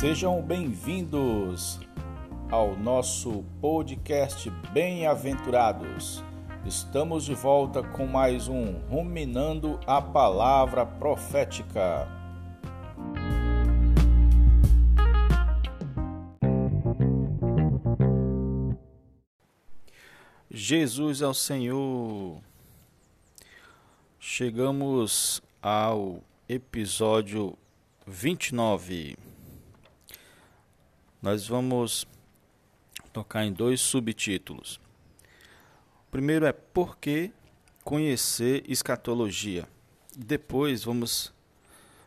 Sejam bem-vindos ao nosso podcast Bem-aventurados. Estamos de volta com mais um Ruminando a Palavra Profética. Jesus é o Senhor. Chegamos ao episódio 29. Nós vamos tocar em dois subtítulos. O primeiro é Por que conhecer escatologia? Depois vamos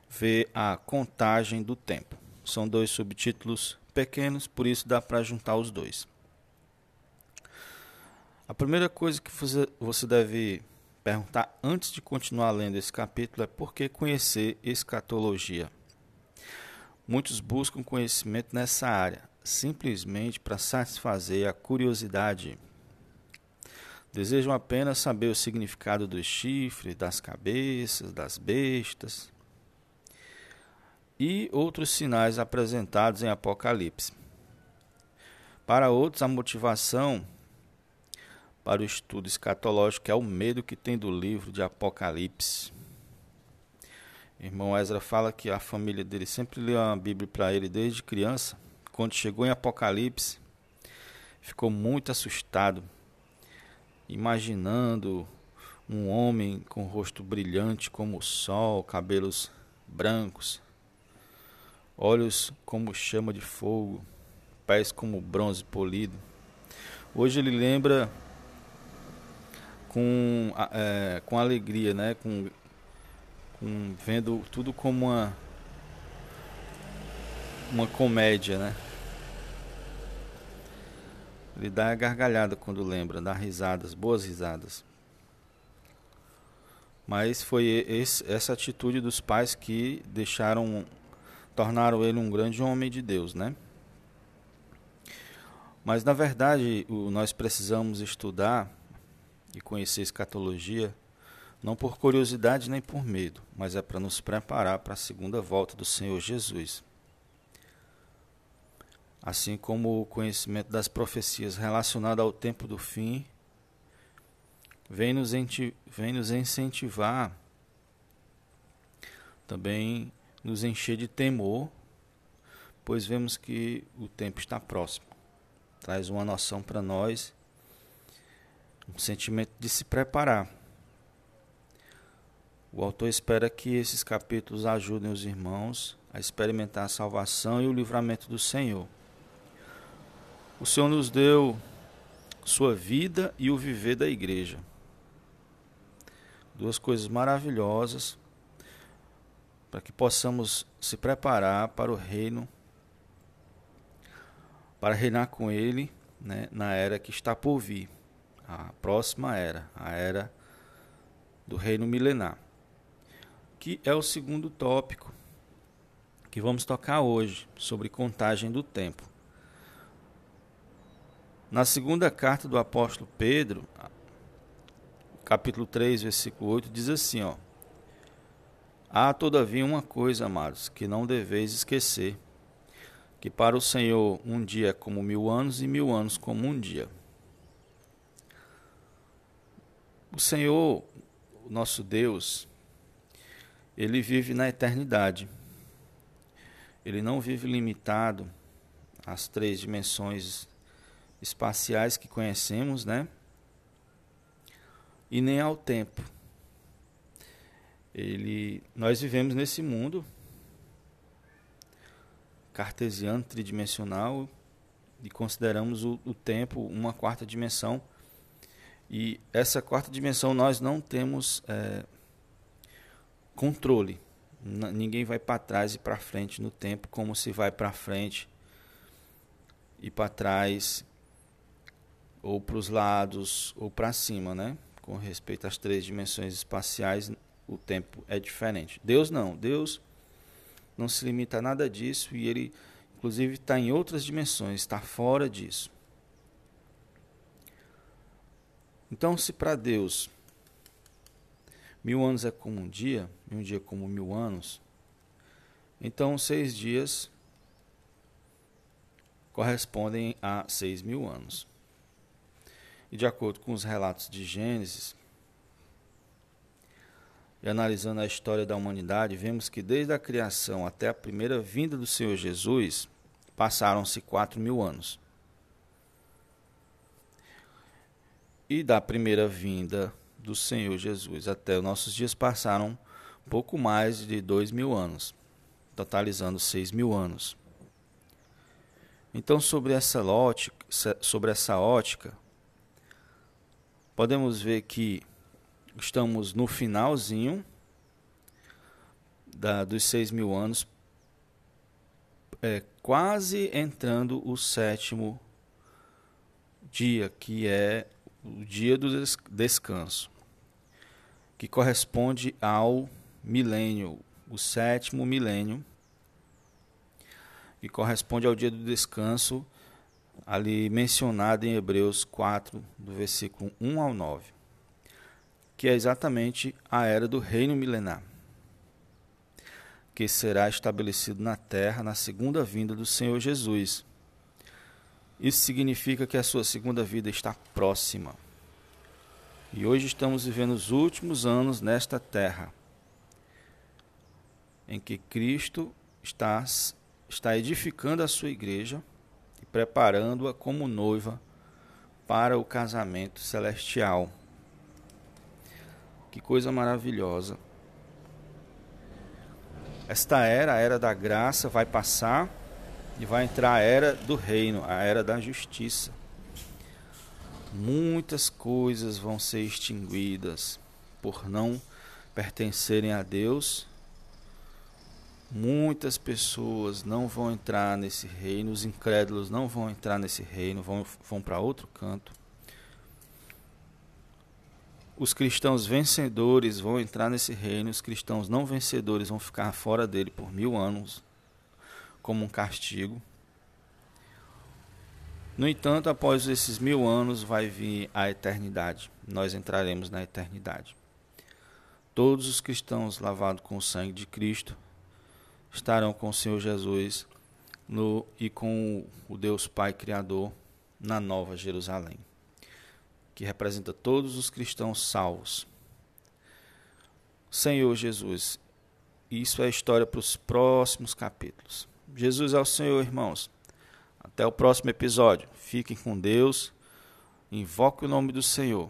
ver a contagem do tempo. São dois subtítulos pequenos, por isso dá para juntar os dois. A primeira coisa que você deve perguntar antes de continuar lendo esse capítulo é por que conhecer escatologia. Muitos buscam conhecimento nessa área, simplesmente para satisfazer a curiosidade. Desejam apenas saber o significado dos chifres, das cabeças, das bestas e outros sinais apresentados em Apocalipse. Para outros, a motivação para o estudo escatológico é o medo que tem do livro de Apocalipse. Irmão Ezra fala que a família dele sempre leu a Bíblia para ele desde criança. Quando chegou em Apocalipse, ficou muito assustado, imaginando um homem com rosto brilhante como o sol, cabelos brancos, olhos como chama de fogo, pés como bronze polido. Hoje ele lembra com, é, com alegria, né? Com, com, vendo tudo como uma, uma comédia, né? Ele dá a gargalhada quando lembra, dá risadas, boas risadas. Mas foi esse, essa atitude dos pais que deixaram, tornaram ele um grande homem de Deus, né? Mas na verdade, o, nós precisamos estudar e conhecer escatologia, não por curiosidade nem por medo, mas é para nos preparar para a segunda volta do Senhor Jesus. Assim como o conhecimento das profecias relacionado ao tempo do fim vem nos, vem nos incentivar, também nos encher de temor, pois vemos que o tempo está próximo. Traz uma noção para nós um sentimento de se preparar. O autor espera que esses capítulos ajudem os irmãos a experimentar a salvação e o livramento do Senhor. O Senhor nos deu sua vida e o viver da igreja. Duas coisas maravilhosas para que possamos se preparar para o reino, para reinar com Ele né, na era que está por vir a próxima era, a era do reino milenar, que é o segundo tópico que vamos tocar hoje, sobre contagem do tempo. Na segunda carta do apóstolo Pedro, capítulo 3, versículo 8, diz assim, ó: Há todavia uma coisa, amados, que não deveis esquecer, que para o Senhor um dia é como mil anos e mil anos como um dia. O Senhor, nosso Deus, ele vive na eternidade. Ele não vive limitado às três dimensões espaciais que conhecemos, né? E nem ao tempo. Ele, nós vivemos nesse mundo cartesiano, tridimensional, e consideramos o, o tempo uma quarta dimensão e essa quarta dimensão nós não temos é, controle. Ninguém vai para trás e para frente no tempo como se vai para frente e para trás ou para os lados ou para cima, né? Com respeito às três dimensões espaciais, o tempo é diferente. Deus não. Deus não se limita a nada disso e ele, inclusive, está em outras dimensões, está fora disso. Então, se para Deus mil anos é como um dia, e um dia como mil anos, então seis dias correspondem a 6 mil anos. E de acordo com os relatos de Gênesis, e analisando a história da humanidade, vemos que desde a criação até a primeira vinda do Senhor Jesus, passaram-se 4 mil anos. E da primeira vinda do Senhor Jesus até os nossos dias passaram pouco mais de dois mil anos, totalizando seis mil anos. Então, sobre essa ótica, sobre essa ótica, podemos ver que estamos no finalzinho da, dos seis mil anos, é, quase entrando o sétimo dia, que é o dia do descanso, que corresponde ao milênio, o sétimo milênio, que corresponde ao dia do descanso, ali mencionado em Hebreus 4, do versículo 1 ao 9, que é exatamente a era do reino milenar, que será estabelecido na terra na segunda vinda do Senhor Jesus isso significa que a sua segunda vida está próxima. E hoje estamos vivendo os últimos anos nesta terra, em que Cristo está, está edificando a sua igreja e preparando-a como noiva para o casamento celestial. Que coisa maravilhosa! Esta era, a era da graça, vai passar e vai entrar a era do reino, a era da justiça. Muitas coisas vão ser extinguidas por não pertencerem a Deus. Muitas pessoas não vão entrar nesse reino, os incrédulos não vão entrar nesse reino, vão, vão para outro canto. Os cristãos vencedores vão entrar nesse reino, os cristãos não vencedores vão ficar fora dele por mil anos como um castigo. No entanto, após esses mil anos vai vir a eternidade. Nós entraremos na eternidade. Todos os cristãos lavados com o sangue de Cristo estarão com o Senhor Jesus no, e com o Deus Pai Criador na Nova Jerusalém, que representa todos os cristãos salvos. Senhor Jesus, isso é história para os próximos capítulos. Jesus é o Senhor, irmãos. Até o próximo episódio. Fiquem com Deus. Invoque o nome do Senhor.